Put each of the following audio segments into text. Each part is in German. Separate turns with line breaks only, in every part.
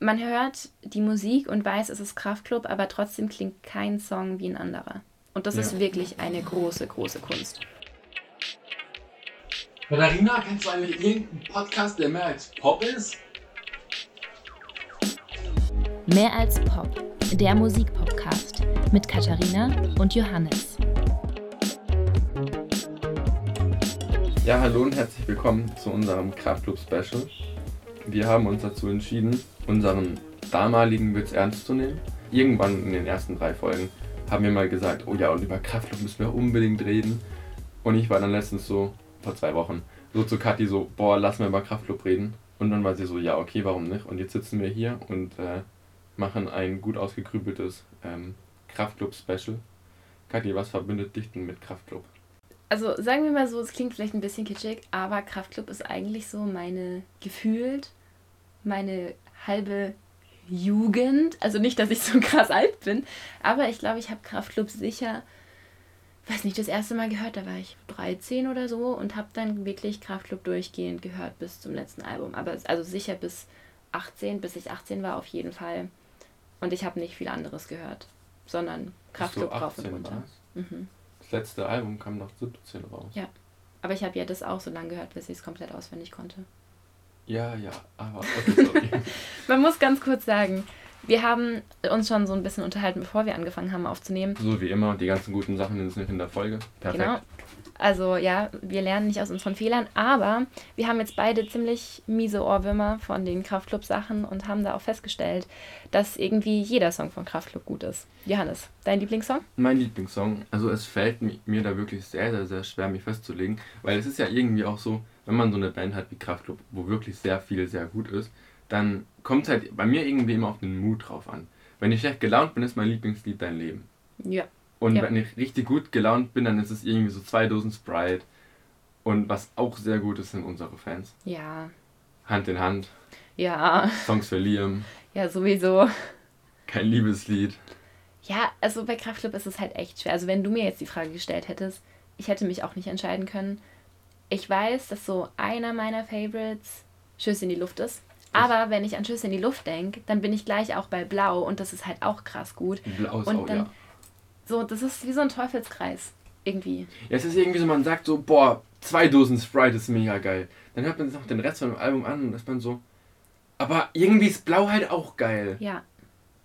man hört die Musik und weiß, es ist Kraftklub, aber trotzdem klingt kein Song wie ein anderer. Und das ja. ist wirklich eine große, große Kunst.
Katharina, kennst du eigentlich irgendeinen Podcast, der mehr als Pop ist?
Mehr als Pop, der Musikpodcast mit Katharina und Johannes.
Ja, hallo und herzlich willkommen zu unserem Kraftclub Special. Wir haben uns dazu entschieden, unseren damaligen Witz ernst zu nehmen. Irgendwann in den ersten drei Folgen haben wir mal gesagt, oh ja, und über Kraftclub müssen wir unbedingt reden. Und ich war dann letztens so, vor zwei Wochen, so zu Kathi so, boah, lass mal über Kraftclub reden. Und dann war sie so, ja, okay, warum nicht? Und jetzt sitzen wir hier und äh, machen ein gut ausgegrübeltes ähm, Kraftclub-Special. Kathi, was verbindet dich denn mit Kraftclub?
Also sagen wir mal so, es klingt vielleicht ein bisschen kitschig, aber Kraftclub ist eigentlich so meine gefühlt meine halbe Jugend. Also nicht, dass ich so krass alt bin, aber ich glaube, ich habe Kraftclub sicher, weiß nicht, das erste Mal gehört, da war ich 13 oder so und habe dann wirklich Kraftclub durchgehend gehört bis zum letzten Album. Aber also sicher bis 18, bis ich 18 war auf jeden Fall. Und ich habe nicht viel anderes gehört, sondern Kraftclub
rauf und runter. Mhm. Das letzte Album kam nach 17 raus.
Ja. Aber ich habe ja das auch so lange gehört, bis ich es komplett auswendig konnte.
Ja, ja, aber okay,
Man muss ganz kurz sagen, wir haben uns schon so ein bisschen unterhalten, bevor wir angefangen haben aufzunehmen.
So wie immer, die ganzen guten Sachen sind nicht in der Folge. Perfekt. Genau.
Also ja, wir lernen nicht aus unseren Fehlern, aber wir haben jetzt beide ziemlich miese Ohrwürmer von den Kraftclub-Sachen und haben da auch festgestellt, dass irgendwie jeder Song von Kraftclub gut ist. Johannes, dein Lieblingssong?
Mein Lieblingssong, also es fällt mir da wirklich sehr, sehr, sehr schwer, mich festzulegen, weil es ist ja irgendwie auch so, wenn man so eine Band hat wie Kraftclub, wo wirklich sehr viel sehr gut ist, dann kommt es halt bei mir irgendwie immer auf den Mut drauf an. Wenn ich schlecht gelaunt bin, ist mein Lieblingslied dein Leben.
Ja.
Und
ja.
wenn ich richtig gut gelaunt bin, dann ist es irgendwie so zwei Dosen Sprite. Und was auch sehr gut ist, sind unsere Fans.
Ja.
Hand in Hand.
Ja.
Songs für Liam.
Ja, sowieso.
Kein Liebeslied.
Ja, also bei Kraftclub ist es halt echt schwer. Also wenn du mir jetzt die Frage gestellt hättest, ich hätte mich auch nicht entscheiden können. Ich weiß, dass so einer meiner Favorites Schüsse in die Luft ist. Aber wenn ich an Schüsse in die Luft denke, dann bin ich gleich auch bei Blau und das ist halt auch krass gut.
Blau ist
und
auch,
dann,
ja.
So, das ist wie so ein Teufelskreis. Irgendwie.
Ja, es ist irgendwie so, man sagt so, boah, zwei Dosen Sprite ist mega geil. Dann hört man sich noch den Rest von dem Album an und ist man so, aber irgendwie ist Blau halt auch geil.
Ja.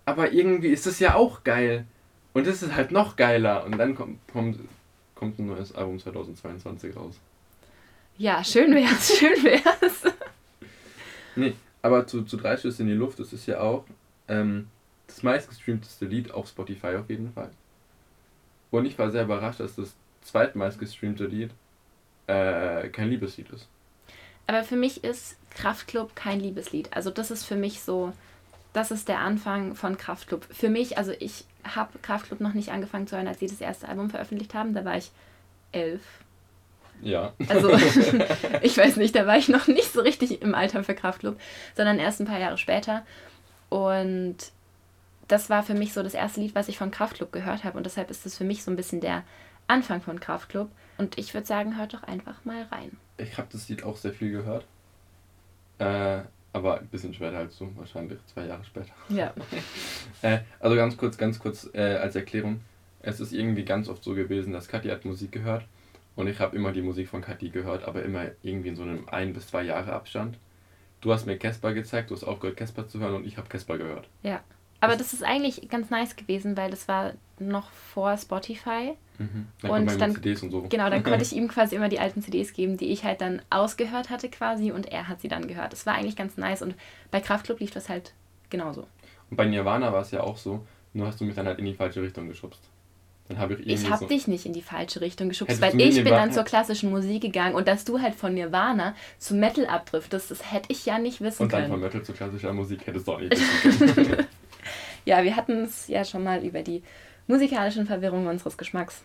Aber irgendwie ist es ja auch geil. Und es ist halt noch geiler. Und dann kommt, kommt, kommt ein neues Album 2022 raus.
Ja, schön wär's, schön wär's.
nee, aber zu, zu drei Schüsse in die Luft, das ist ja auch ähm, das meistgestreamteste Lied auf Spotify auf jeden Fall. Und ich war sehr überrascht, dass das zweitmeist gestreamte Lied äh, kein Liebeslied ist.
Aber für mich ist Kraftklub kein Liebeslied. Also das ist für mich so, das ist der Anfang von Kraftklub. Für mich, also ich habe Kraftklub noch nicht angefangen zu hören, als sie das erste Album veröffentlicht haben. Da war ich elf,
ja.
Also, ich weiß nicht, da war ich noch nicht so richtig im Alter für Kraftclub, sondern erst ein paar Jahre später. Und das war für mich so das erste Lied, was ich von Kraftclub gehört habe. Und deshalb ist es für mich so ein bisschen der Anfang von Kraftclub. Und ich würde sagen, hört doch einfach mal rein.
Ich habe das Lied auch sehr viel gehört. Äh, aber ein bisschen später als du, wahrscheinlich zwei Jahre später.
Ja.
äh, also ganz kurz, ganz kurz äh, als Erklärung. Es ist irgendwie ganz oft so gewesen, dass Katja hat Musik gehört und ich habe immer die Musik von Kathi gehört, aber immer irgendwie in so einem ein bis zwei Jahre Abstand. Du hast mir Casper gezeigt, du hast aufgehört, Casper zu hören und ich habe Casper gehört.
Ja. Aber das ist eigentlich ganz nice gewesen, weil das war noch vor Spotify.
Mhm. Dann und dann CDs und so.
Genau, dann konnte ich ihm quasi immer die alten CDs geben, die ich halt dann ausgehört hatte quasi und er hat sie dann gehört. Das war eigentlich ganz nice und bei Kraftclub lief das halt genauso.
Und bei Nirvana war es ja auch so, nur hast du mich dann halt in die falsche Richtung geschubst. Dann habe ich
Ich habe so dich nicht in die falsche Richtung geschubst, weil ich bin dann zur klassischen Musik gegangen und dass du halt von Nirvana zu Metal abdriftest, das hätte ich ja nicht wissen
können. Und dann
können.
von Metal zu klassischer Musik hättest du auch nicht wissen können.
ja, wir hatten es ja schon mal über die musikalischen Verwirrungen unseres Geschmacks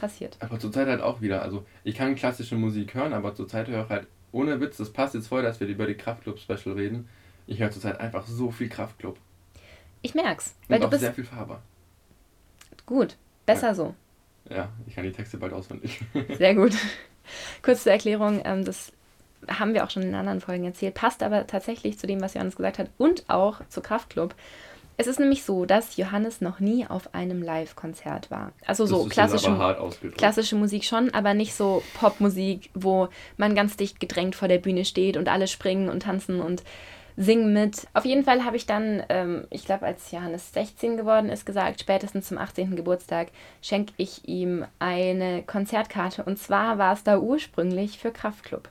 passiert.
Aber zurzeit halt auch wieder. Also ich kann klassische Musik hören, aber zurzeit höre ich halt ohne Witz, das passt jetzt voll, dass wir über die Kraftclub-Special reden. Ich höre zurzeit einfach so viel Kraftclub.
Ich merk's.
Weil Und du bist sehr viel Farbe.
Gut, Besser ja. so.
Ja, ich kann die Texte bald auswendig.
Sehr gut. Kurz zur Erklärung, ähm, das haben wir auch schon in anderen Folgen erzählt, passt aber tatsächlich zu dem, was Johannes gesagt hat und auch zu Kraftklub. Es ist nämlich so, dass Johannes noch nie auf einem Live-Konzert war. Also so klassische, klassische Musik schon, aber nicht so Popmusik, wo man ganz dicht gedrängt vor der Bühne steht und alle springen und tanzen und singen mit. Auf jeden Fall habe ich dann, ähm, ich glaube, als Johannes 16 geworden ist, gesagt, spätestens zum 18. Geburtstag schenke ich ihm eine Konzertkarte. Und zwar war es da ursprünglich für Kraftklub.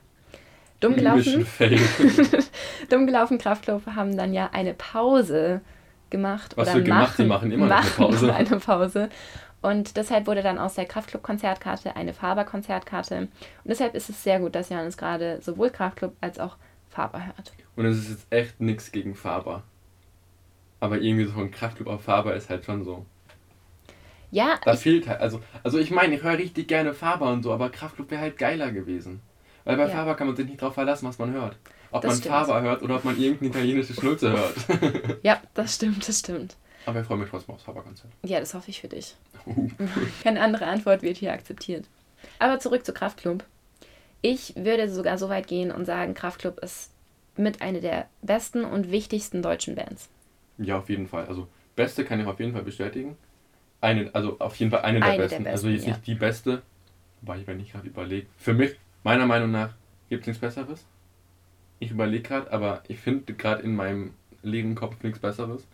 Dumm gelaufen. Dumm gelaufen Kraftklub haben dann ja eine Pause gemacht.
Was
oder
für gemacht, die machen immer noch eine
machen
Pause.
eine Pause. Und deshalb wurde dann aus der Kraftklub-Konzertkarte eine Faber-Konzertkarte. Und deshalb ist es sehr gut, dass Johannes gerade sowohl Kraftklub als auch Faber hört.
Und es ist jetzt echt nichts gegen Faber. Aber irgendwie so ein Kraftclub auf Faber ist halt schon so.
Ja,
Da fehlt halt, also, also ich meine, ich höre richtig gerne Faber und so, aber Kraftclub wäre halt geiler gewesen. Weil bei
Ja.
Faber kann man sich nicht drauf verlassen, was man hört. Ob
Das
man
stimmt.
Faber hört oder ob man irgendeine italienische Schnulze hört.
ja, das stimmt, das stimmt.
aber ich freue mich trotzdem aufs Faber-Konzert.
Ja, das hoffe ich für dich. Keine andere Antwort wird hier akzeptiert. Aber zurück zu Kraftklub. Ich würde sogar so weit gehen und sagen, Kraftklub ist mit einer der besten und wichtigsten deutschen Bands.
Ja, auf jeden Fall. Also, beste kann ich auf jeden Fall bestätigen. Eine, also auf jeden Fall eine der,
Eine der
besten. Also
besten,
jetzt
ja.
nicht die beste. Wobei ich, wenn ich gerade überlege. Für mich, meiner Meinung nach, gibt es nichts Besseres. Ich überlege gerade, aber ich finde gerade in meinem leeren Kopf nichts Besseres.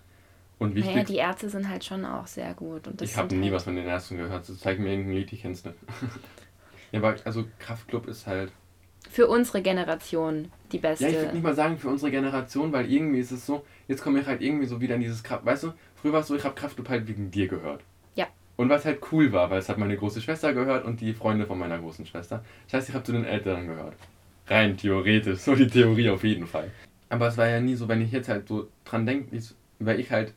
Und wichtig,
Naja, die Ärzte sind halt schon auch sehr gut.
Ich habe nie
halt,
was von den Ärzten gehört. So, zeig mir irgendein Lied, ich kenn's nicht. ja, aber also Kraftklub ist halt.
Für unsere Generation die beste.
Ja, ich würde nicht mal sagen für unsere Generation, weil irgendwie ist es so, jetzt komme ich halt irgendwie so wieder in dieses Kraft. Weißt du, früher war es so, ich habe Kraftclub halt wegen dir gehört.
Ja.
Und es halt cool war, weil es hat meine große Schwester gehört und die Freunde von meiner großen Schwester. Das heißt, ich habe zu den Älteren gehört. Rein theoretisch, so die Theorie auf jeden Fall. Aber es war ja nie so, wenn ich jetzt halt so dran denke, wäre ich halt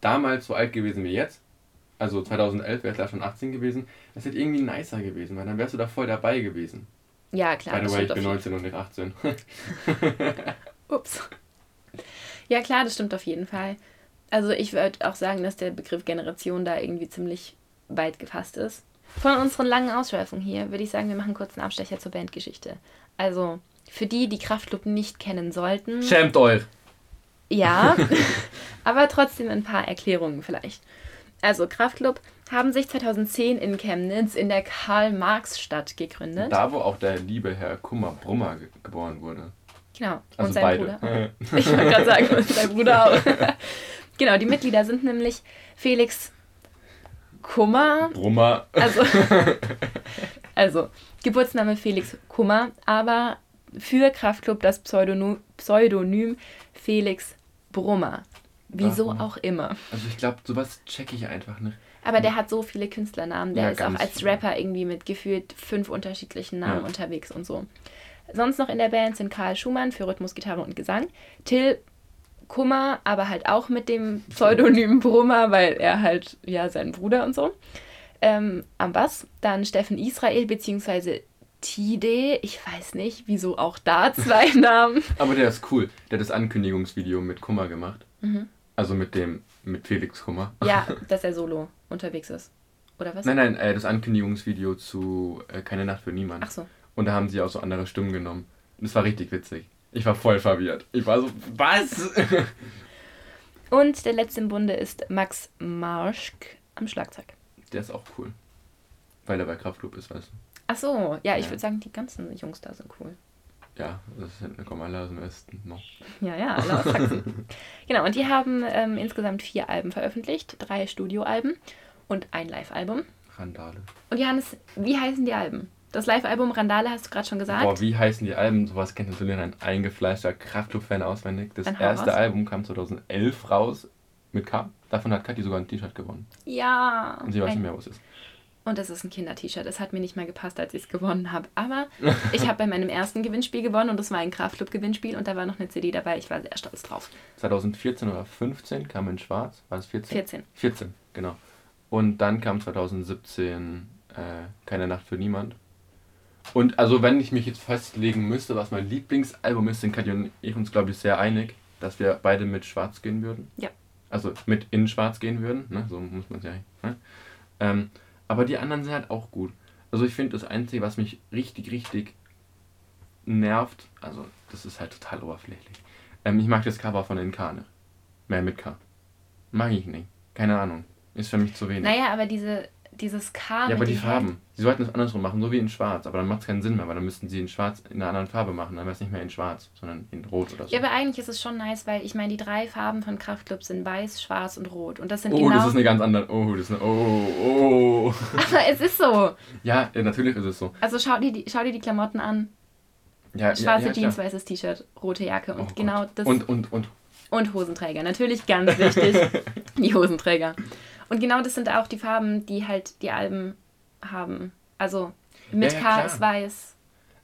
damals so alt gewesen wie jetzt. Also 2011 wäre ich da schon 18 gewesen. Das hätte irgendwie nicer gewesen, weil dann wärst du da voll dabei gewesen.
ja, klar.
By
das
the way, ich bin
auf jeden
19 und nicht 18.
Ups. Ja, klar, das stimmt auf jeden Fall. Also ich würde auch sagen, dass der Begriff Generation da irgendwie ziemlich weit gefasst ist. Von unseren langen Ausschweifungen hier würde ich sagen, wir machen kurz einen Abstecher zur Bandgeschichte. Also, für die, die Kraftklub nicht kennen sollten,
Schämt euch!
ja, aber trotzdem ein paar Erklärungen vielleicht. Also, Kraftklub haben sich 2010 in Chemnitz in der Karl-Marx-Stadt gegründet.
Da, wo auch der liebe Herr Kummer Brummer ge geboren wurde.
Genau.
Also
und sein
beide.
Bruder. Ich wollte gerade sagen, und sein Bruder auch. genau, die Mitglieder sind nämlich Felix Kummer,
Brummer.
also, also Geburtsname Felix Kummer, aber für Kraftklub das Pseudonym, Pseudonym Felix Brummer. Wieso
Warum?
auch immer.
Also ich glaube, sowas check ich einfach nicht.
Aber der hat so viele Künstlernamen. Der
Ja,
ist auch als
viele.
Rapper irgendwie mit gefühlt fünf unterschiedlichen Namen
Ja.
unterwegs und so. Sonst noch in der Band sind Karl Schumann für Rhythmus, Gitarre und Gesang, Till Kummer, aber halt auch mit dem Pseudonym Brummer, weil er halt, ja, sein Bruder und so. Ähm, am Bass, dann Steffen Israel beziehungsweise Tide, ich weiß nicht, wieso auch da zwei Namen.
Aber der ist cool. Der hat das Ankündigungsvideo mit Kummer gemacht.
Mhm.
Also mit dem, mit Felix Kummer.
Ja, dass er solo unterwegs ist. Oder was?
Nein, nein, äh, das Ankündigungsvideo zu äh, Keine Nacht für Niemand.
Ach so.
Und da haben sie auch so andere Stimmen genommen. Und das war richtig witzig. Ich war voll verwirrt. Ich war so, was?
Und der letzte im Bunde ist Max Marschk am Schlagzeug.
der ist auch cool. Weil er bei Kraftclub ist, weißt du.
Ach so, ja, ich
Ja.
würde sagen, die ganzen Jungs da sind cool.
Ja, das sind, kommen alle aus dem Westen noch.
Ja, ja, alle aus Sachsen. genau, und die haben ähm, insgesamt vier Alben veröffentlicht, drei Studioalben und ein Live-Album.
Randale.
Und Johannes, wie heißen die Alben? Das Live-Album Randale hast du gerade schon gesagt.
Boah, wie heißen die Alben? Sowas kennt natürlich ein eingefleischter Kraftclub-Fan auswendig. Das erste
raus.
Album kam 2011 raus mit K. Davon hat Kathi sogar ein T-Shirt gewonnen.
ja.
Und sie weiß nicht mehr, was es ist.
Und das ist ein Kinder-T-Shirt. Es hat mir nicht mal gepasst, als ich es gewonnen habe. Aber ich habe bei meinem ersten Gewinnspiel gewonnen und das war ein Kraftclub-Gewinnspiel und da war noch eine CD dabei. Ich war sehr stolz drauf.
2014 oder 15 kam in Schwarz. War es 14?
14.
14, genau. Und dann kam 2017 äh, Keine Nacht für Niemand. Und also wenn ich mich jetzt festlegen müsste, was mein Lieblingsalbum ist, sind Katja und ich uns, glaube ich, sehr einig, dass wir beide mit Schwarz gehen würden.
Ja.
Also mit in Schwarz gehen würden, ne? so muss man es ja. Ne? Ähm, aber die anderen sind halt auch gut. Also ich finde das Einzige, was mich richtig, richtig nervt, also das ist halt total oberflächlich. Ähm, ich mag das Cover von Inkane. Mehr mit K. Mag ich nicht. Keine Ahnung. Ist für mich zu wenig.
Naja, aber diese, dieses K
ja, aber die
die
Farben. Sie sollten es andersrum machen, so wie in Schwarz. Aber dann macht es keinen Sinn mehr, weil dann müssten sie in Schwarz in einer anderen Farbe machen. Dann wäre es nicht mehr in Schwarz, sondern in Rot oder so.
Ja, aber eigentlich ist es schon nice, weil ich meine, die drei Farben von Kraftclub sind weiß, schwarz und rot. Und das sind
oh,
genau.
das ist eine ganz andere. Oh, das ist eine. Oh, oh.
aber es ist so.
Ja, natürlich ist es so.
Also schau dir die, schau dir die Klamotten an.
Ja,
Schwarze
ja, ja,
Jeans, weißes T-Shirt, rote Jacke und
Oh
genau das.
Und, und, und.
Und Hosenträger. Natürlich ganz wichtig. die Hosenträger. Und genau das sind auch die Farben, die halt die Alben haben. Also mit
Ja, ja,
K ist weiß,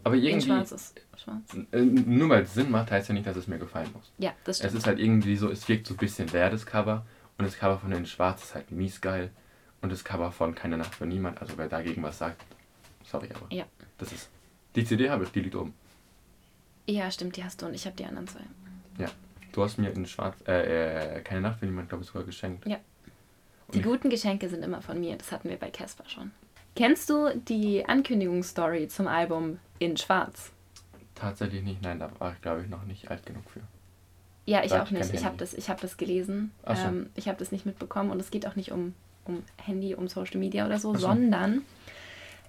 Aber
in
irgendwie.
schwarz ist schwarz.
Nur weil es Sinn macht, heißt ja nicht, dass es mir gefallen muss.
Ja, das
Es
stimmt.
ist halt irgendwie so, es wirkt so ein bisschen leer, das Cover. Und das Cover von den Schwarz ist halt mies geil. Und das Cover von Keine Nacht für Niemand, also wer dagegen was sagt, sorry, aber
Ja.
das ist. Die CD habe ich, die liegt oben.
Ja, stimmt, die hast du und ich habe die anderen zwei.
Du hast mir in Schwarz, äh, äh, Keine Nacht für Niemand, glaube ich, sogar geschenkt.
Ja. Die guten Geschenke sind immer von mir. Das hatten wir bei Casper schon. Kennst du die Ankündigungsstory zum Album in Schwarz?
Tatsächlich nicht, nein, da war ich, glaube ich, noch nicht alt genug für.
Ja, ich
Da
auch
ich
nicht. Ich habe das, ich hab das gelesen.
So.
Ähm, ich habe das nicht mitbekommen und es geht auch nicht um, um Handy, um Social Media oder so,
so.
sondern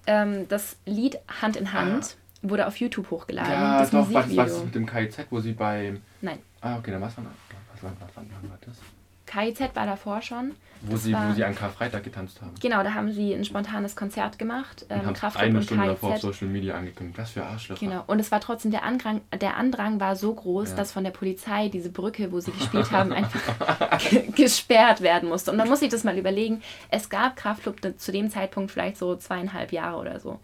ähm, das Lied Hand in Hand wurde auf YouTube hochgeladen.
Ja,
das
doch, was, was mit dem KIZ, wo sie bei.
Nein,
Ah, okay, dann was war was war, was war, was war das?
KIZ war davor schon.
Wo
Das
sie,
war-
wo sie an Karfreitag getanzt haben.
Genau, da haben sie ein spontanes Konzert gemacht.
Und
Ähm,
haben
Kraftclub
eine
und
Stunde davor auf
KIZ.
Social Media angekündigt. Was für Arschlöcher.
Genau, und es war trotzdem der Andrang, der Andrang war so groß,
Ja.
dass von der Polizei diese Brücke, wo sie gespielt haben, einfach ge- gesperrt werden musste. Und man muss sich das mal überlegen. Es gab Kraftclub zu dem Zeitpunkt vielleicht so zweieinhalb Jahre oder so.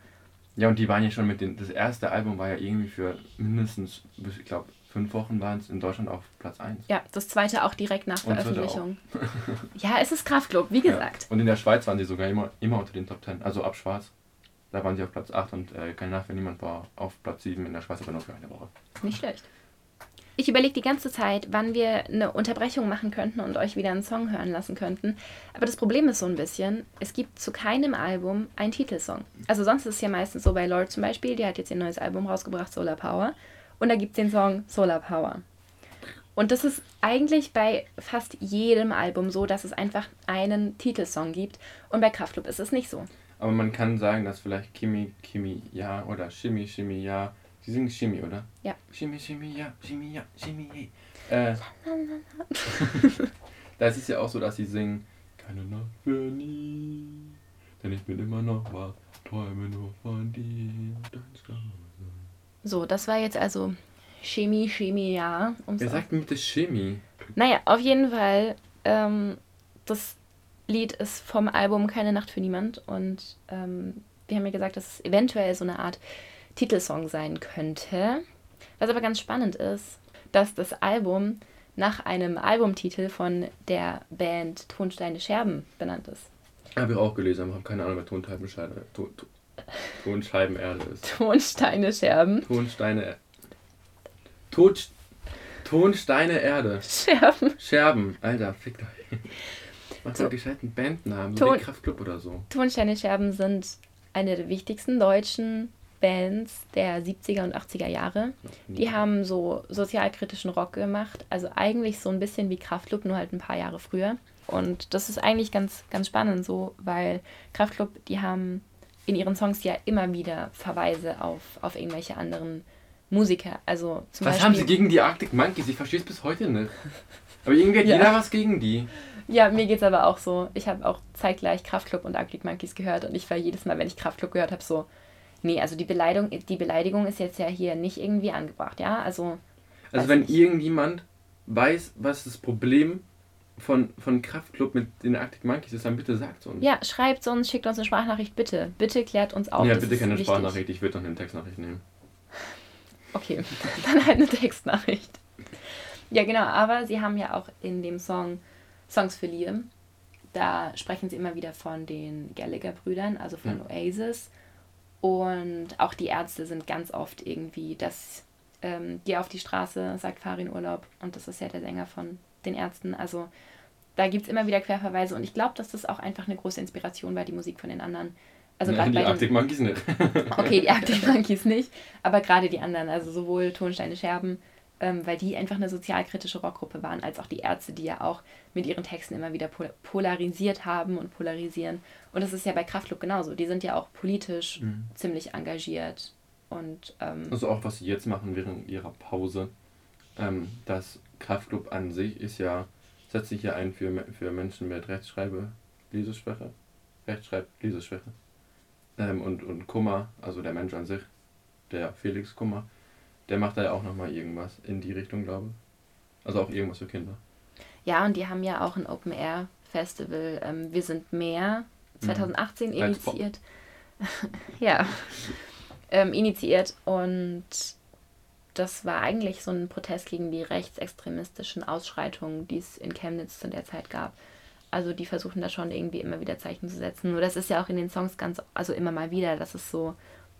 Ja, und die waren ja schon mit den. Das erste Album war ja irgendwie für mindestens, ich glaube, fünf Wochen waren es in Deutschland auf Platz 1.
Ja, das zweite auch direkt nach
Und
Veröffentlichung. Ja, es ist Kraftclub, wie gesagt.
Und in der Schweiz waren sie sogar immer, immer unter den Top 10. Also ab Schwarz. Da waren sie auf Platz 8 und äh, keine Nacht für niemand war auf Platz 7 in der Schweiz, aber nur für eine Woche.
Nicht schlecht. Ich überlege die ganze Zeit, wann wir eine Unterbrechung machen könnten und euch wieder einen Song hören lassen könnten. Aber das Problem ist so ein bisschen, es gibt zu keinem Album einen Titelsong. Also sonst ist es ja meistens so bei Lord zum Beispiel, die hat jetzt ihr neues Album rausgebracht, Solar Power. Und da gibt es den Song Solar Power. Und das ist eigentlich bei fast jedem Album so, dass es einfach einen Titelsong gibt. Und bei Kraftclub ist es nicht so.
Aber man kann sagen, dass vielleicht Kimi, Kimi, ja oder Shimmy, Shimmy, ja. Sie singen Shimmy, oder?
Ja.
Shimmy, Shimmy, ja, Shimmy, ja, Shimmy, yeah. Äh, da ist es ja auch so, dass sie singen, keine Nacht für nie, denn ich bin immer noch wach, träume nur von dir, dein Sky.
So, das war jetzt also Chemie, Chemie, ja. um's auf-
sagt denn bitte Shimmy?
Naja, auf jeden Fall, ähm, das Lied ist vom Album Keine Nacht für niemand und ähm, wir haben ja gesagt, dass es eventuell so eine Art Titelsong sein könnte. Was aber ganz spannend ist, dass das Album nach einem Albumtitel von der Band Tonsteine Scherben benannt ist.
Habe ich auch gelesen, aber habe keine Ahnung, wer Tonscheibenscheibe, Ton, Ton, Tonscheibenerde ist.
Tonsteine Scherben.
Tonsteine. Tot, Tonsteine Erde.
Scherben.
Scherben. Alter, fickt euch. Mach
So.
mal gescheiten Bandnamen, so
Ton-
wie Kraftclub oder so.
Tonsteine Scherben sind eine der wichtigsten deutschen Bands der 70er und 80er Jahre. Die haben so sozialkritischen Rock gemacht, also eigentlich so ein bisschen wie Kraftklub, nur halt ein paar Jahre früher. Und das ist eigentlich ganz, ganz spannend so, weil Kraftklub, die haben in ihren Songs ja immer wieder Verweise auf, auf irgendwelche anderen Musiker. Also zum
Was
Beispiel.
haben sie gegen die Arctic Monkeys? Ich verstehe es bis heute nicht. Aber irgendwie hat
Ja.
jeder was gegen die.
Ja, mir geht's aber auch so. Ich habe auch zeitgleich Kraftklub und Arctic Monkeys gehört und ich war jedes Mal, wenn ich Kraftklub gehört habe, so, nee, also die Beleidigung, die Beleidigung ist jetzt ja hier nicht irgendwie angebracht, ja? Also,
Also wenn
nicht.
irgendjemand weiß, was das Problem von, von Kraftklub mit den Arctic Monkeys ist, dann bitte sagt es uns.
ja, schreibt uns, schickt uns eine Sprachnachricht, bitte. Bitte klärt uns auf.
ja bitte keine. Sprachnachricht, ich würde noch eine Textnachricht nehmen.
Okay, dann halt eine Textnachricht. Ja, genau, aber sie haben ja auch in dem Song Songs für Liam, da sprechen sie immer wieder von den Gallagher-Brüdern, also von
Ja.
Oasis. Und auch die Ärzte sind ganz oft irgendwie, dass ähm, Geh auf die Straße, sagt Farin Urlaub. Und das ist ja der Sänger von den Ärzten. Also da gibt es immer wieder Querverweise. Und ich glaube, dass das auch einfach eine große Inspiration war, die Musik von den anderen. Also
Nein,
gerade
die
bei
Arctic Monkeys nicht.
Okay, die Arctic Monkeys nicht, aber gerade die anderen, also sowohl Tonsteine Scherben, ähm, weil die einfach eine sozialkritische Rockgruppe waren, als auch die Ärzte, die ja auch mit ihren Texten immer wieder pol polarisiert haben und polarisieren. Und das ist ja bei Kraftklub genauso. Die sind ja auch politisch
Mhm.
ziemlich engagiert. Und ähm,
Also auch was sie jetzt machen während ihrer Pause. Ähm, das Kraftclub an sich ist ja, setzt sich ja ein für, für Menschen mit Rechtschreibe, Leseschwäche, Rechtschreib, Leseschwäche. Ähm, und, und Kummer, also der Mensch an sich, der Felix Kummer, der macht da ja auch nochmal irgendwas in die Richtung, glaube ich. Also auch irgendwas für Kinder.
ja, und die haben ja auch ein Open-Air-Festival. Ähm, Wir sind mehr, 2018
Mhm.
Initiiert. ja, ähm, initiiert und das war eigentlich so ein Protest gegen die rechtsextremistischen Ausschreitungen, die es in Chemnitz zu der Zeit gab. Also die versuchen da schon irgendwie immer wieder Zeichen zu setzen. Nur das ist ja auch in den Songs ganz, also immer mal wieder, dass es so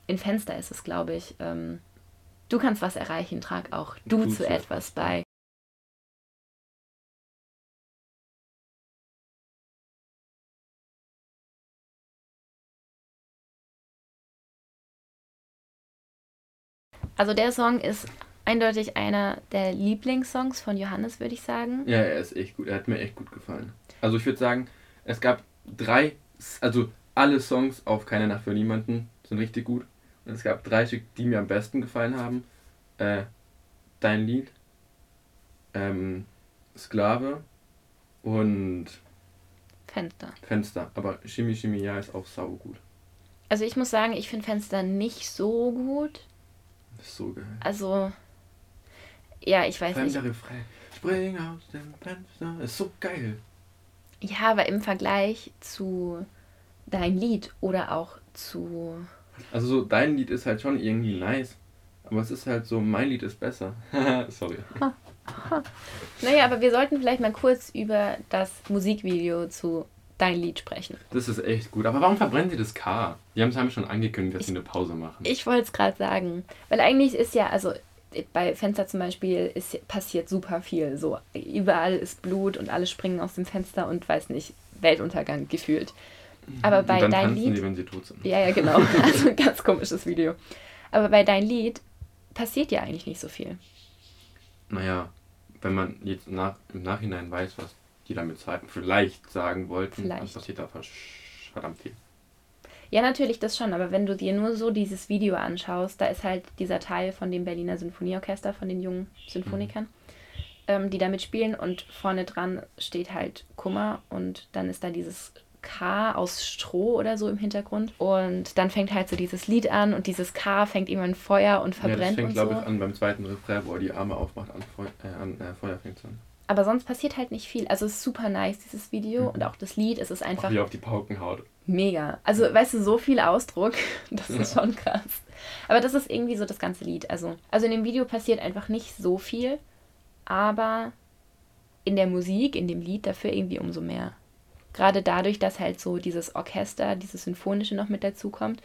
in Fenster ist es, glaube ich. Ähm, du kannst was erreichen, trag auch du,
Du
zu
zu
etwas bei. Also der Song ist eindeutig einer der Lieblingssongs von Johannes, würde ich sagen.
Ja, er ist echt gut. Er hat mir echt gut gefallen. Also ich würde sagen, es gab drei, also alle Songs auf Keine Nacht für niemanden sind richtig gut. Und es gab drei Stück, die mir am besten gefallen haben. Äh, Dein Lied, ähm, Sklave und
Fenster.
Fenster. Aber Shimmy Ja ist auch sau gut.
Also ich muss sagen, ich finde Fenster nicht so gut.
So geil.
Also, ja, ich weiß
allem
nicht.
Refrain. Spring aus dem Fenster. Ist so geil.
Ja, aber im Vergleich zu dein Lied oder auch zu.
Also so, dein Lied ist halt schon irgendwie nice. Aber es ist halt so, mein Lied ist besser. Sorry.
Naja, aber wir sollten vielleicht mal kurz über das Musikvideo zu dein Lied sprechen.
Das ist echt gut. Aber warum verbrennen sie das K? Die haben es haben schon angekündigt, dass sie eine Pause machen.
Ich wollte es gerade sagen. Weil eigentlich ist ja, also bei Fenster zum Beispiel ist, passiert super viel. So, überall ist Blut und alle springen aus dem Fenster und weiß nicht, Weltuntergang gefühlt. Aber bei
Und dann
dein Lied.
die, wenn sie tot sind.
Ja, ja, genau. Also ein ganz komisches Video. Aber bei dein Lied passiert ja eigentlich nicht so viel.
Naja, wenn man jetzt nach, im Nachhinein weiß, was die damit vielleicht sagen wollten,
Vielleicht.
passiert da verdammt viel.
Ja, natürlich das schon, aber wenn du dir nur so dieses Video anschaust, da ist halt dieser Teil von dem Berliner Sinfonieorchester, von den jungen Symphonikern, ähm, die da mitspielen und vorne dran steht halt Kummer und dann ist da dieses K aus Stroh oder so im Hintergrund und dann fängt halt so dieses Lied an und dieses K fängt irgendwann Feuer und
Ja, das
verbrennt
fängt, glaube
so.
ich, an beim zweiten Refrain, wo er die Arme aufmacht, an, Feu äh, an äh, Feuer fängt an.
Aber sonst passiert halt nicht viel. Also es ist super nice, dieses Video
Mhm.
und auch das Lied, es ist
Auch
einfach
wie er auf die Pauken haut.
Mega. Also, weißt du, so viel Ausdruck, das ist schon krass. Aber das ist irgendwie so das ganze Lied. Also, also in dem Video passiert einfach nicht so viel, aber in der Musik, in dem Lied dafür irgendwie umso mehr. Gerade dadurch, dass halt so dieses Orchester, dieses Symphonische noch mit dazukommt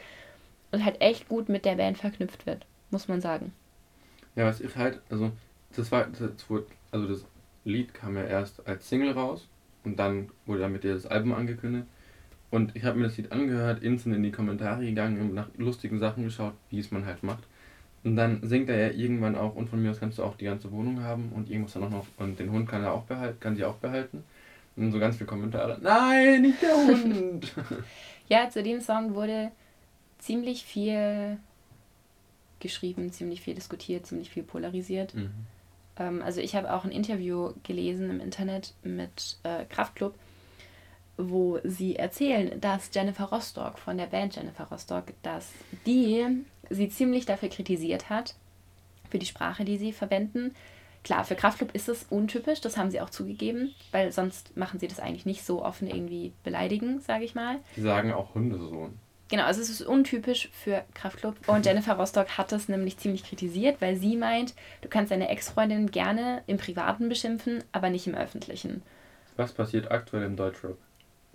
und halt echt gut mit der Band verknüpft wird, muss man sagen.
Ja, was ich halt, also das war, das wurde, also das Lied kam ja erst als Single raus und dann wurde damit das Album angekündigt. Und ich habe mir das Lied angehört, instant in die Kommentare gegangen und nach lustigen Sachen geschaut, wie es man halt macht. Und dann singt er ja irgendwann auch, und von mir aus kannst du auch die ganze Wohnung haben und irgendwas dann auch noch, und den Hund kann er auch behalten, kann sie auch behalten. Und so ganz viele Kommentare, nein, nicht der Hund!
Ja, zu dem Song wurde ziemlich viel geschrieben, ziemlich viel diskutiert, ziemlich viel polarisiert.
mhm.
Ähm, also ich habe auch ein Interview gelesen im Internet mit äh, Kraftklub, wo sie erzählen, dass Jennifer Rostock von der Band Jennifer Rostock, dass die sie ziemlich dafür kritisiert hat, für die Sprache, die sie verwenden. Klar, für Kraftklub ist es untypisch, das haben sie auch zugegeben, weil sonst machen sie das eigentlich nicht so offen irgendwie beleidigen, sage ich mal.
Die sagen auch Hundesohn.
Genau, also es ist untypisch für Kraftklub. Und Jennifer Rostock hat das nämlich ziemlich kritisiert, weil sie meint, du kannst deine Ex-Freundin gerne im Privaten beschimpfen, aber nicht im Öffentlichen.
Was passiert aktuell im Deutschrap?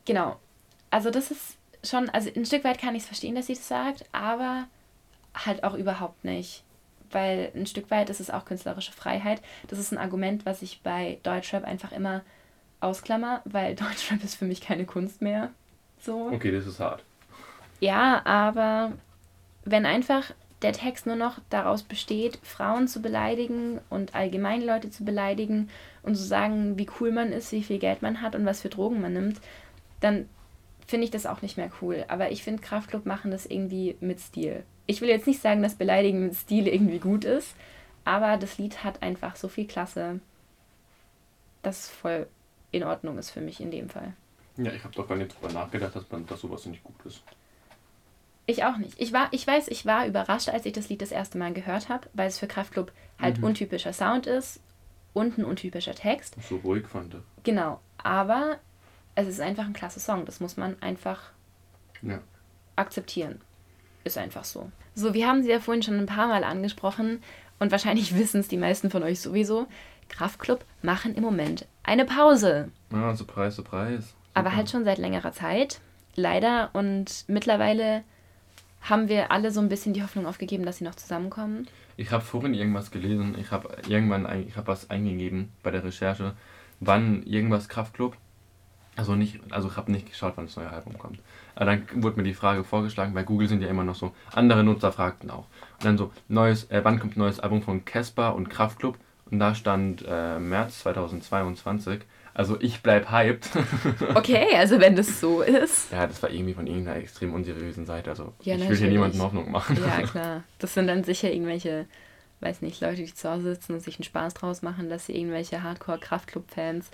Genau. Also das ist schon, also ein Stück weit kann ich es verstehen, dass sie das sagt, aber halt auch überhaupt nicht. Weil ein Stück weit ist es auch künstlerische Freiheit. Das ist ein Argument, was ich bei Deutschrap einfach immer ausklammer, weil Deutschrap ist für mich keine Kunst mehr. So.
Okay, das ist hart.
Ja, aber wenn einfach der Text nur noch daraus besteht, Frauen zu beleidigen und allgemein Leute zu beleidigen und zu sagen, wie cool man ist, wie viel Geld man hat und was für Drogen man nimmt, dann finde ich das auch nicht mehr cool. Aber ich finde, Kraftclub machen das irgendwie mit Stil. Ich will jetzt nicht sagen, dass Beleidigen mit Stil irgendwie gut ist, aber das Lied hat einfach so viel Klasse, dass es voll in Ordnung ist für mich in dem Fall.
Ja, ich habe doch gar nicht drüber nachgedacht, dass, man, dass sowas nicht gut ist.
Ich auch nicht. Ich, war, ich weiß, ich war überrascht, als ich das Lied das erste Mal gehört habe, weil es für Kraftclub halt
Mhm.
untypischer Sound ist und ein untypischer Text.
So ruhig fand.
Genau. Aber es ist einfach ein klasse Song. Das muss man einfach
Ja.
akzeptieren. Ist einfach so. So, wir haben sie ja vorhin schon ein paar Mal angesprochen und wahrscheinlich wissen es die meisten von euch sowieso. Kraftclub machen im Moment eine Pause.
Ah, Surprise, Surprise.
Aber
Super.
halt schon seit längerer Zeit. Leider. Und mittlerweile haben wir alle so ein bisschen die Hoffnung aufgegeben, dass sie noch zusammenkommen.
Ich habe vorhin irgendwas gelesen. Ich habe irgendwann ich habe was eingegeben bei der Recherche, wann irgendwas Kraftclub. Also nicht, also ich habe nicht geschaut, wann das neue Album kommt. Aber dann wurde mir die Frage vorgeschlagen, bei Google sind ja immer noch so, andere Nutzer fragten auch. Und dann so, neues, äh, wann kommt ein neues Album von Casper und Kraftclub? Und da stand äh, März 2022. Also ich bleib hyped.
Okay, also wenn das so ist.
ja, das war irgendwie von irgendeiner extrem unseriösen Seite. Also
Ja,
ich will hier niemanden Hoffnung machen.
Ja, klar. Das sind dann sicher irgendwelche, weiß nicht, Leute, die zu Hause sitzen und sich einen Spaß draus machen, dass sie irgendwelche Hardcore-Kraftclub-Fans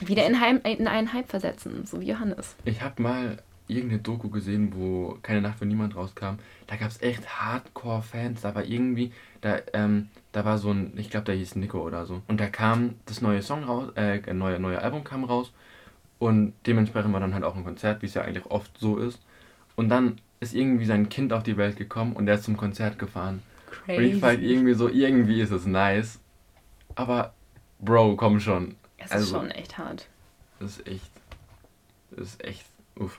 wieder in, Heim, in einen Hype versetzen, so wie Johannes.
Ich habe mal irgendeine Doku gesehen, wo keine Nacht für niemand rauskam. Da gab es echt Hardcore-Fans. Da war irgendwie, da, ähm, da war so ein, ich glaube, der hieß Nico oder so. Und da kam das neue Song raus, äh, ein neue, neue Album kam raus. Und dementsprechend war dann halt auch ein Konzert, wie es ja eigentlich oft so ist. Und dann ist irgendwie sein Kind auf die Welt gekommen und der ist zum Konzert gefahren. Und ich war halt irgendwie so, irgendwie ist es nice. Aber, Bro, komm schon.
Es ist
Also-
schon echt hart.
Das ist echt, das ist echt, uff.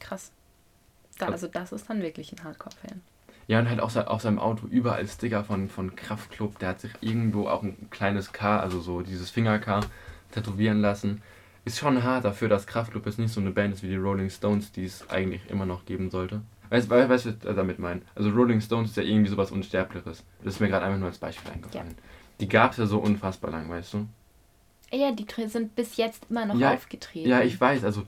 Krass. Da, also das ist dann wirklich ein Hardcore-Fan.
Ja, und halt auch auf seinem Auto überall Sticker von, von Kraftklub. Der hat sich irgendwo auch ein kleines K, also so dieses Finger-K, tätowieren lassen. Ist schon hart dafür, dass Kraftklub jetzt nicht so eine Band ist wie die Rolling Stones, die es eigentlich immer noch geben sollte. Weißt du, was ich damit meine? Also Rolling Stones ist ja irgendwie sowas Unsterbliches. Das ist mir gerade einfach nur als Beispiel eingefallen. Die gab es ja so unfassbar lang, weißt du?
Ja, die sind bis jetzt immer noch
Ja,
aufgetreten.
Ja, ich weiß, also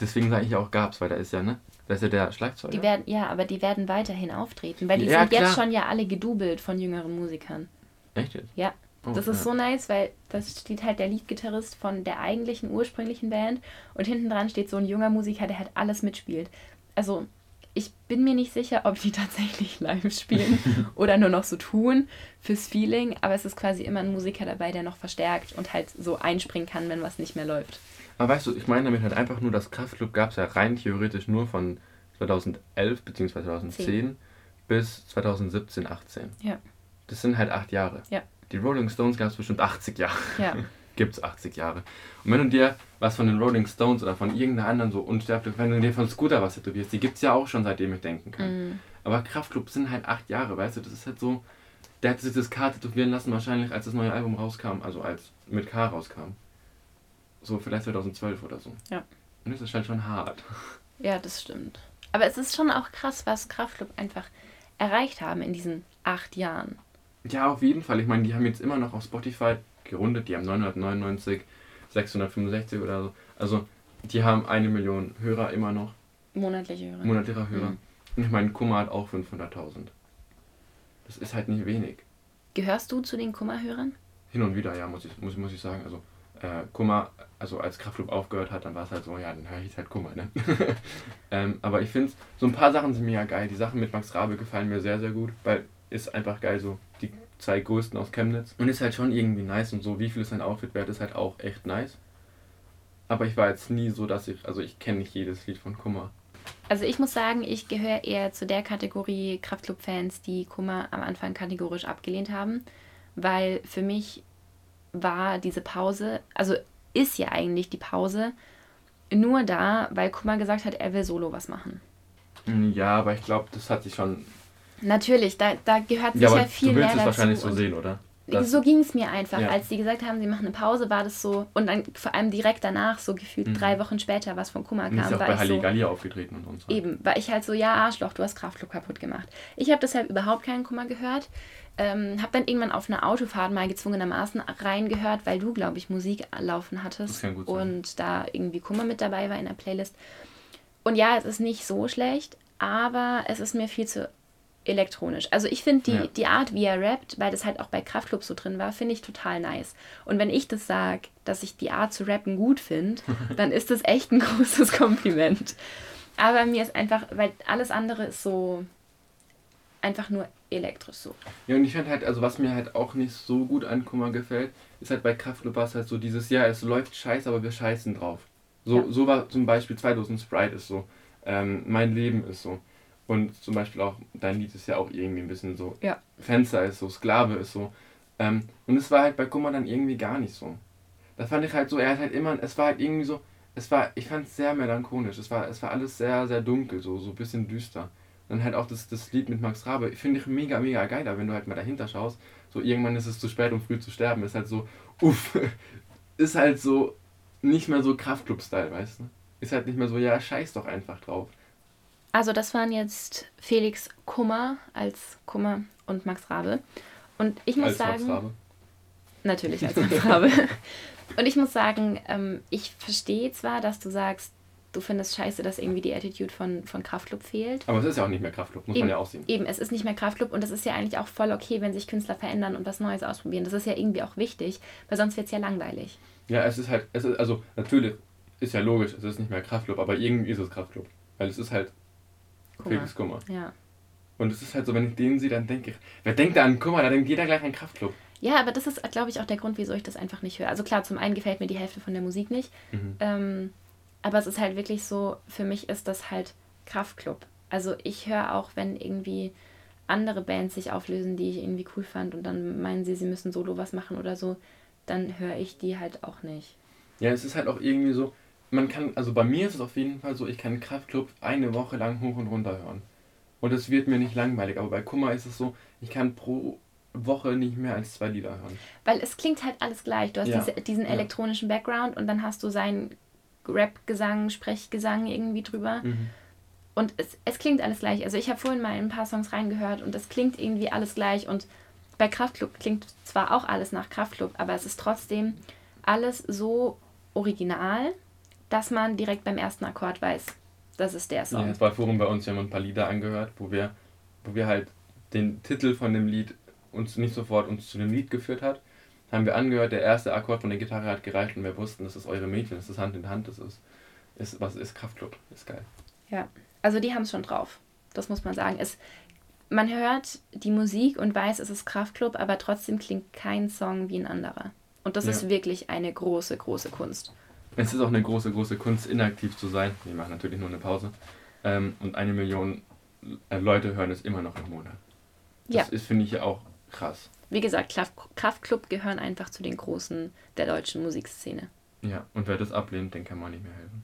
deswegen sage ich auch gab's, weil da ist ja, ne? Da ist ja der Schlagzeuger.
Die werden, ja, aber die werden weiterhin auftreten, weil die
Ja,
sind jetzt
klar.
schon ja alle gedoubelt von jüngeren Musikern.
Echt jetzt?
Ja.
Oh,
Das ist
ja.
so nice, weil das steht halt der Leadgitarrist von der eigentlichen ursprünglichen Band und hinten dran steht so ein junger Musiker, der halt alles mitspielt. Also ich bin mir nicht sicher, ob die tatsächlich live spielen oder nur noch so tun fürs Feeling, aber es ist quasi immer ein Musiker dabei, der noch verstärkt und halt so einspringen kann, wenn was nicht mehr läuft.
Aber weißt du, ich meine damit halt einfach nur, das Kraftclub gab es ja rein theoretisch nur von 2011 bzw. 2010
Zehn.
bis 2017, 18.
Ja.
Das sind halt acht Jahre.
Ja.
Die Rolling Stones gab es bestimmt 80 Jahre.
Ja.
Gibt es 80 Jahre. Und wenn du dir was von den Rolling Stones oder von irgendeiner anderen so unsterblich, wenn du dir von Scooter was tätowierst, die gibt es ja auch schon seitdem ich denken kann.
Mm.
Aber Kraftclub sind halt acht Jahre, weißt du, das ist halt so. Der hat sich das K tätowieren lassen, wahrscheinlich als das neue Album rauskam, also als mit K rauskam. So vielleicht 2012 oder so.
Ja.
Und das ist halt schon hart.
Ja, das stimmt. Aber es ist schon auch krass, was Kraftclub einfach erreicht haben in diesen acht Jahren.
Ja, auf jeden Fall. Ich meine, die haben jetzt immer noch auf Spotify gerundet, die haben 999, 665 oder so. Also, die haben eine Million Hörer immer noch,
Monatliche Hörer.
monatlicher Hörer.
Mhm.
Und ich meine, Kummer hat auch 500.000. Das ist halt nicht wenig.
Gehörst du zu den Kummerhörern?
Hin und wieder, ja, muss ich, muss, muss ich sagen. Also, äh, Kummer, also als Kraftclub aufgehört hat, dann war es halt so, ja, dann höre ich halt Kummer, ne? ähm, aber ich finde, so ein paar Sachen sind mir ja geil. Die Sachen mit Max Rabe gefallen mir sehr, sehr gut, weil ist einfach geil, so die zwei größten aus Chemnitz. Und ist halt schon irgendwie nice und so, wie viel ist sein Outfit wert, ist halt auch echt nice. Aber ich war jetzt nie so, dass ich, also ich kenne nicht jedes Lied von Kummer.
Also ich muss sagen, ich gehöre eher zu der Kategorie Kraftclub-Fans, die Kummer am Anfang kategorisch abgelehnt haben, weil für mich war diese Pause, also ist ja eigentlich die Pause nur da, weil Kummer gesagt hat, er will solo was machen.
Mm, Ja, aber ich glaube, das hat sich schon.
Natürlich, da, da gehört
Ja,
sicher
aber
viel
du willst
mehr
es
dazu.
wahrscheinlich so sehen, oder? Das-
so ging es mir einfach.
Ja.
Als sie gesagt haben, sie machen eine Pause, war das so. Und dann vor allem direkt danach, so gefühlt
Mhm.
drei Wochen später, was von Kummer
Und ist
kam,
ja auch
war
bei
ich so.
Halligalli aufgetreten und uns.
Eben, war ich halt so, ja, Arschloch, du hast Kraftclub kaputt gemacht. Ich habe deshalb überhaupt keinen Kummer gehört. Ähm, habe dann irgendwann auf einer Autofahrt mal gezwungenermaßen reingehört, weil du, glaube ich, Musik laufen hattest.
Das kann gut sein.
und da irgendwie Kummer mit dabei war in der Playlist. Und ja, es ist nicht so schlecht, aber es ist mir viel zu elektronisch. Also ich finde die,
Ja.
die Art, wie er rappt, weil das halt auch bei Kraftclub so drin war, finde ich total nice. Und wenn ich das sage, dass ich die Art zu rappen gut finde, dann ist das echt ein großes Kompliment. Aber mir ist einfach, weil alles andere ist so einfach nur elektrisch so.
Ja, und ich finde halt, also was mir halt auch nicht so gut an Kummer gefällt, ist halt bei Kraftclub war es halt so dieses, ja, es läuft scheiße, aber wir scheißen drauf. So,
Ja.
so war zum Beispiel 2000 Sprite ist so, ähm, mein Leben ist so. Und zum Beispiel auch, dein Lied ist ja auch irgendwie ein bisschen so,
Ja.
Fenster ist so, Sklave ist so. Ähm, und es war halt bei Kummer dann irgendwie gar nicht so. Da fand ich halt so, er hat halt immer, es war halt irgendwie so, es war, ich fand es sehr melancholisch, es war, es war alles sehr, sehr dunkel, so, so ein bisschen düster. Und halt auch das, das Lied mit Max Rabe, finde ich mega, mega geil, aber wenn du halt mal dahinter schaust, so irgendwann ist es zu spät, um früh zu sterben, ist halt so, uff, ist halt so nicht mehr so Kraftclub-Style, weißt du? Ist halt nicht mehr so, ja, scheiß doch einfach drauf.
Also das waren jetzt Felix Kummer als Kummer und Max Rabe. Und ich muss
Als
sagen,
Max Rabe.
natürlich als Max Rabe. Und ich muss sagen, ähm, ich verstehe zwar, dass du sagst, du findest scheiße, dass irgendwie die Attitude von, von Kraftclub fehlt.
Aber es ist ja auch nicht mehr Kraftclub, muss
Eben.
man ja auch sehen.
Eben, es ist nicht mehr Kraftclub und das ist ja eigentlich auch voll okay, wenn sich Künstler verändern und was Neues ausprobieren. Das ist ja irgendwie auch wichtig, weil sonst wird es ja langweilig.
Ja, es ist halt, es ist, also natürlich ist ja logisch, es ist nicht mehr Kraftclub, aber irgendwie ist es Kraftclub. Weil es ist halt
Kummer.
Felix Kummer.
Ja.
Und es ist halt so, wenn ich den sehe, dann denke ich, wer denkt da an Kummer? Da denkt jeder gleich an Kraftclub.
Ja, aber das ist, glaube ich, auch der Grund, wieso ich das einfach nicht höre. Also klar, zum einen gefällt mir die Hälfte von der Musik nicht.
Mhm.
Ähm, aber es ist halt wirklich so, für mich ist das halt Kraftclub. Also ich höre auch, wenn irgendwie andere Bands sich auflösen, die ich irgendwie cool fand und dann meinen sie, sie müssen solo was machen oder so, dann höre ich die halt auch nicht.
Ja, es ist halt auch irgendwie so, man kann, also bei mir ist es auf jeden Fall so, ich kann Kraftclub eine Woche lang hoch und runter hören. Und es wird mir nicht langweilig, aber bei Kummer ist es so, ich kann pro Woche nicht mehr als zwei Lieder hören.
Weil es klingt halt alles gleich. Du hast
Ja.
diese, diesen
Ja.
elektronischen Background und dann hast du seinen Rap-Gesang, Sprechgesang irgendwie drüber.
Mhm.
Und es, es klingt alles gleich. Also ich habe vorhin mal in ein paar Songs reingehört und es klingt irgendwie alles gleich. Und bei Kraftklub klingt zwar auch alles nach Kraftklub, aber es ist trotzdem alles so original, dass man direkt beim ersten Akkord weiß, das ist der
Ja,
Song.
es war vorhin bei uns, wir haben ein paar Lieder angehört, wo wir, wo wir halt den Titel von dem Lied uns nicht sofort uns zu dem Lied geführt hat. Haben wir angehört, der erste Akkord von der Gitarre hat gereicht und wir wussten, das ist eure Mädchen, das ist Hand in Hand, das ist, ist was ist Kraftclub, ist geil.
Ja, also die haben es schon drauf. Das muss man sagen. Es, man hört die Musik und weiß, es ist Kraftklub, aber trotzdem klingt kein Song wie ein anderer. Und das
Ja.
ist wirklich eine große, große Kunst.
Es ist auch eine große, große Kunst, inaktiv zu sein. Wir machen natürlich nur eine Pause. Ähm, und eine Million äh, Leute hören es immer noch im Monat. Das
Ja.
ist, finde ich, ja auch krass.
Wie gesagt, Kraft- Kraftklub gehören einfach zu den Großen der deutschen Musikszene.
Ja, und wer das ablehnt, den kann man nicht mehr helfen.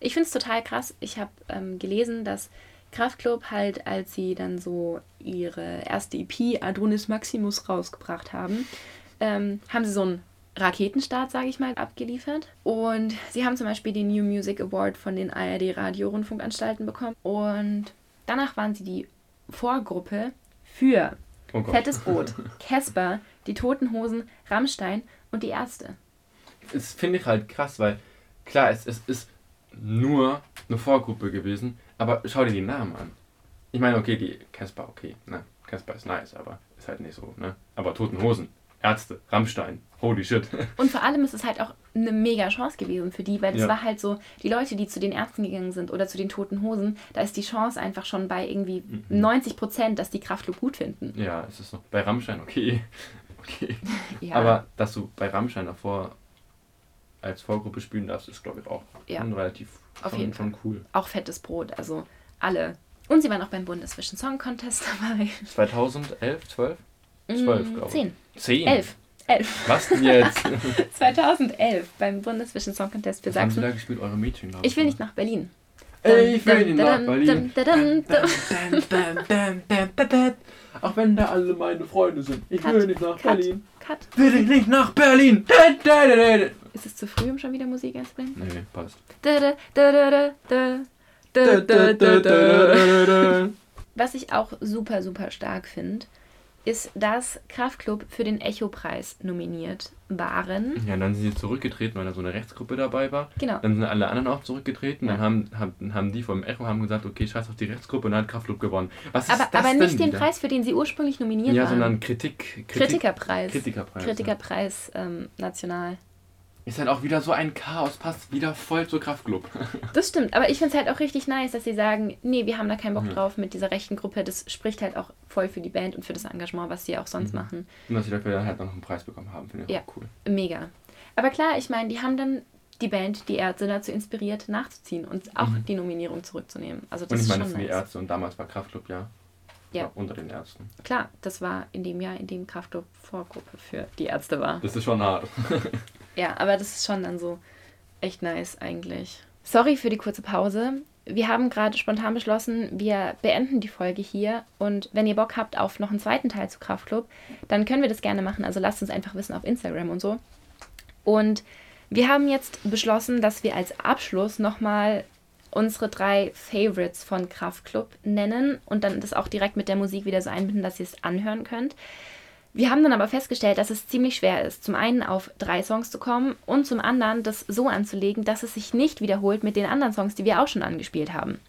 Ich finde es total krass. Ich habe ähm, gelesen, dass Kraftklub halt, als sie dann so ihre erste EP Adonis Maximus rausgebracht haben, ähm, haben sie so einen Raketenstart, sage ich mal, abgeliefert. Und sie haben zum Beispiel den New Music Award von den ARD Radio Rundfunkanstalten bekommen. Und danach waren sie die Vorgruppe für
Oh.
Fettes Brot, Casper, die Toten Hosen, Rammstein und die Ärzte.
Das finde ich halt krass, weil klar, es, es ist nur eine Vorgruppe gewesen, aber schau dir die Namen an. Ich meine, okay, die Casper, okay, ne? Casper ist nice, aber ist halt nicht so, ne? Aber Toten Hosen, Ärzte, Rammstein, holy shit.
Und vor allem ist es halt auch eine mega Chance gewesen für die, weil es
Ja.
war halt so, die Leute, die zu den Ärzten gegangen sind oder zu den Toten Hosen, da ist die Chance einfach schon bei irgendwie
Mhm.
90 Prozent, dass die Kraftclub gut finden.
ja, es ist so. Bei Rammstein, okay. Okay.
Ja,
Aber dass du bei Rammstein davor als Vorgruppe spielen darfst, ist glaube ich auch
Ja.
schon relativ
Auf
schon,
jeden
schon cool.
auch fettes Brot, also alle. Und sie waren auch beim Bundesvision Song Contest dabei.
2011, 12? 12,
Mm,
glaube ich.
Zehn.
10?
Elf. Elf.
Was denn jetzt?
2011 beim Bundesvision Song Contest für
Was haben sie
Sachsen.
da gespielt? Eure Mädchen, glaube ich.
Ich will nicht nach Berlin.
Ich will nicht nach Berlin. Auch wenn da alle meine Freunde sind. Ich
Cut,
will nicht nach
cut,
Berlin.
cut.
Will ich nicht nach Berlin.
Ist es zu früh, um schon wieder Musik einzublenden?
Nee, passt.
Was ich auch super, super stark finde, ist, dass Kraftklub für den Echo-Preis nominiert waren.
Ja, dann sind sie zurückgetreten, weil da so eine Rechtsgruppe dabei war.
Genau.
Dann sind alle anderen auch zurückgetreten. Dann
Ja.
haben, haben, haben die vom Echo haben gesagt, okay, scheiß auf die Rechtsgruppe und dann hat Kraftklub gewonnen. Was ist
Aber,
das
aber nicht den
wieder?
Preis, für den sie ursprünglich nominiert
Ja,
waren.
sondern Kritik. Kritik
Kritikerpreis.
Kritikerpreis.
Kritikerpreis ähm, national.
Ist halt auch wieder so ein Chaos, passt wieder voll zur Kraftklub.
Das stimmt, aber ich finde es halt auch richtig nice, dass sie sagen, nee, wir haben da keinen Bock
Mhm.
drauf mit dieser rechten Gruppe. Das spricht halt auch voll für die Band und für das Engagement, was sie auch sonst
Mhm.
machen.
Und dass sie dafür dann halt noch einen Preis bekommen haben, finde ich
Ja.
auch cool.
Mega. Aber klar, ich meine, die haben dann die Band, die Ärzte dazu inspiriert, nachzuziehen und auch die Nominierung zurückzunehmen. Also das
Mhm. Und ich meine,
schon
für die. Ärzte und damals war Kraftklub ja,
Ja.
unter den Ärzten.
Klar, das war in dem Jahr, in dem Kraftklub Vorgruppe für die Ärzte war.
Das ist schon hart.
Ja, aber das ist schon dann so echt nice eigentlich. Sorry für die kurze Pause. Wir haben gerade spontan beschlossen, wir beenden die Folge hier. Und wenn ihr Bock habt auf noch einen zweiten Teil zu Kraftklub, dann können wir das gerne machen. Also lasst uns einfach wissen auf Instagram und so. Und wir haben jetzt beschlossen, dass wir als Abschluss nochmal unsere drei Favorites von Kraftklub nennen und dann das auch direkt mit der Musik wieder so einbinden, dass ihr es anhören könnt. Wir haben dann aber festgestellt, dass es ziemlich schwer ist, zum einen auf drei Songs zu kommen und zum anderen das so anzulegen, dass es sich nicht wiederholt mit den anderen Songs, die wir auch schon angespielt haben.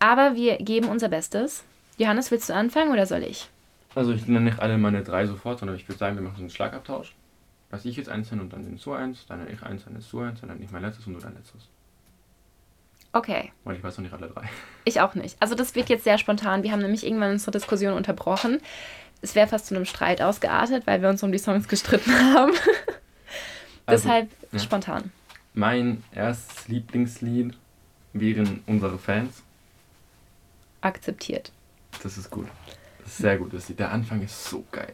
Aber wir geben unser Bestes. Johannes, willst du anfangen oder soll ich?
Also ich nenne nicht alle meine drei sofort, sondern ich würde sagen, wir machen so einen Schlagabtausch. Dass ich jetzt eins nenne und dann den du eins, dann nenne ich eins, dann nennst du eins, dann nenne ich mein letztes und du dein letztes.
Okay,
Weil ich weiß noch nicht alle drei.
ich auch nicht. Also das wird jetzt sehr spontan. Wir haben nämlich irgendwann unsere Diskussion unterbrochen. Es wäre fast zu einem Streit ausgeartet, weil wir uns um die Songs gestritten haben.
Also,
Deshalb
ja.
spontan.
Mein erstes Lieblingslied wären unsere Fans.
Akzeptiert.
Das ist gut. Das ist sehr gut. Das Lied. Der Anfang ist so geil.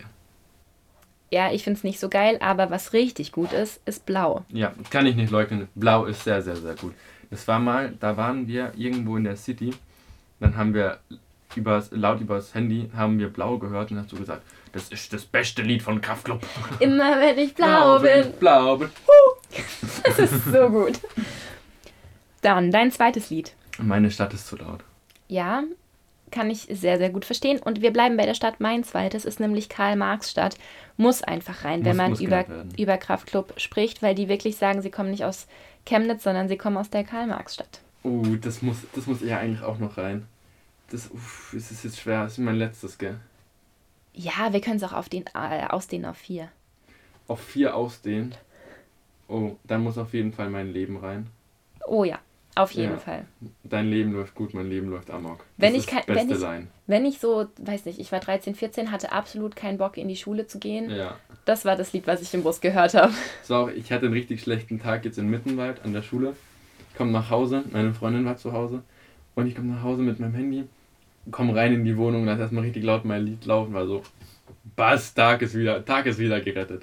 Ja, ich finde es nicht so geil, aber was richtig gut ist, ist blau.
Ja, kann ich nicht leugnen. Blau ist sehr, sehr, sehr gut. Das war mal, da waren wir irgendwo in der City. Dann haben wir übers, laut übers Handy haben wir Blau gehört und hast du gesagt, das ist das beste Lied von Kraftklub.
Immer wenn ich blau bin.
Blau bin.
Das ist so gut. Dann dein zweites Lied.
Meine Stadt ist zu laut.
Ja, kann ich sehr, sehr gut verstehen. Und wir bleiben bei der Stadt. Mein zweites ist nämlich Karl-Marx-Stadt. Muss einfach rein, wenn
Muss-
man
muss
über, über Kraftklub spricht, weil die wirklich sagen, sie kommen nicht aus Chemnitz, sondern sie kommen aus der Karl-Marx-Stadt.
Oh, das muss, das muss ja eigentlich auch noch rein. Das, uff, es ist jetzt schwer. Das ist mein letztes, gell?
Ja, wir können es auch auf den, äh, ausdehnen auf vier.
Auf vier ausdehnen. Oh, dann muss auf jeden Fall mein Leben rein.
Oh ja, auf jeden
Ja.
Fall.
Dein Leben läuft gut, mein Leben läuft amok. Das
Wenn ich
beste
wenn ich-
Line.
Wenn ich so, weiß nicht, ich war 13, 14, hatte absolut keinen Bock in die Schule zu gehen.
Ja.
Das war das Lied, was ich im Bus gehört habe.
So, ich hatte einen richtig schlechten Tag jetzt in Mittenwald an der Schule. Ich komme nach Hause, meine Freundin war zu Hause und ich komme nach Hause mit meinem Handy, komme rein in die Wohnung, lasse erstmal richtig laut mein Lied laufen, war so, Bass, Tag ist wieder, Tag ist wieder gerettet.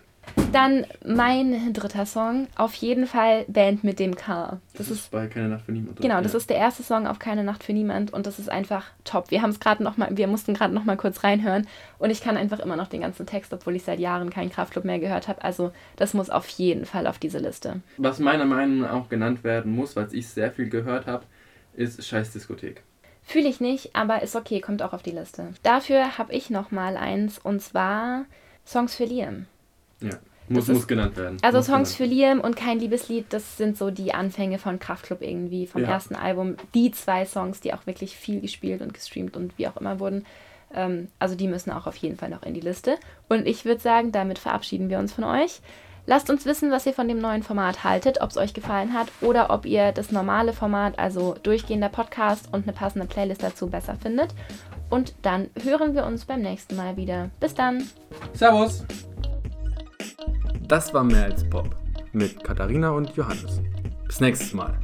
Dann mein dritter Song, auf jeden Fall Band mit dem K.
Das,
Das ist
ist bei Keine Nacht für niemand.
Genau, das ist der erste Song auf Keine Nacht für niemand und das ist einfach top. Wir haben es gerade noch mal, wir mussten gerade noch mal kurz reinhören und ich kann einfach immer noch den ganzen Text, obwohl ich seit Jahren keinen Kraftclub mehr gehört habe. Also das muss auf jeden Fall auf diese Liste.
Was meiner Meinung nach auch genannt werden muss, weil ich sehr viel gehört habe, ist Scheiß Diskothek.
Fühle ich nicht, aber ist okay, kommt auch auf die Liste. Dafür habe ich noch mal eins und zwar Songs für Liam.
Ja, muss,
ist-
muss genannt werden.
Also
muss
Songs für Liam und kein Liebeslied, das sind so die Anfänge von Kraftclub irgendwie, vom
Ja.
ersten Album. Die zwei Songs, die auch wirklich viel gespielt und gestreamt und wie auch immer wurden. Ähm, also die müssen auch auf jeden Fall noch in die Liste. Und ich würde sagen, damit verabschieden wir uns von euch. Lasst uns wissen, was ihr von dem neuen Format haltet, ob es euch gefallen hat oder ob ihr das normale Format, also durchgehender Podcast und eine passende Playlist dazu besser findet. Und dann hören wir uns beim nächsten Mal wieder. Bis dann!
Servus! Das war mehr als Pop mit Katharina und Johannes. Bis nächstes Mal.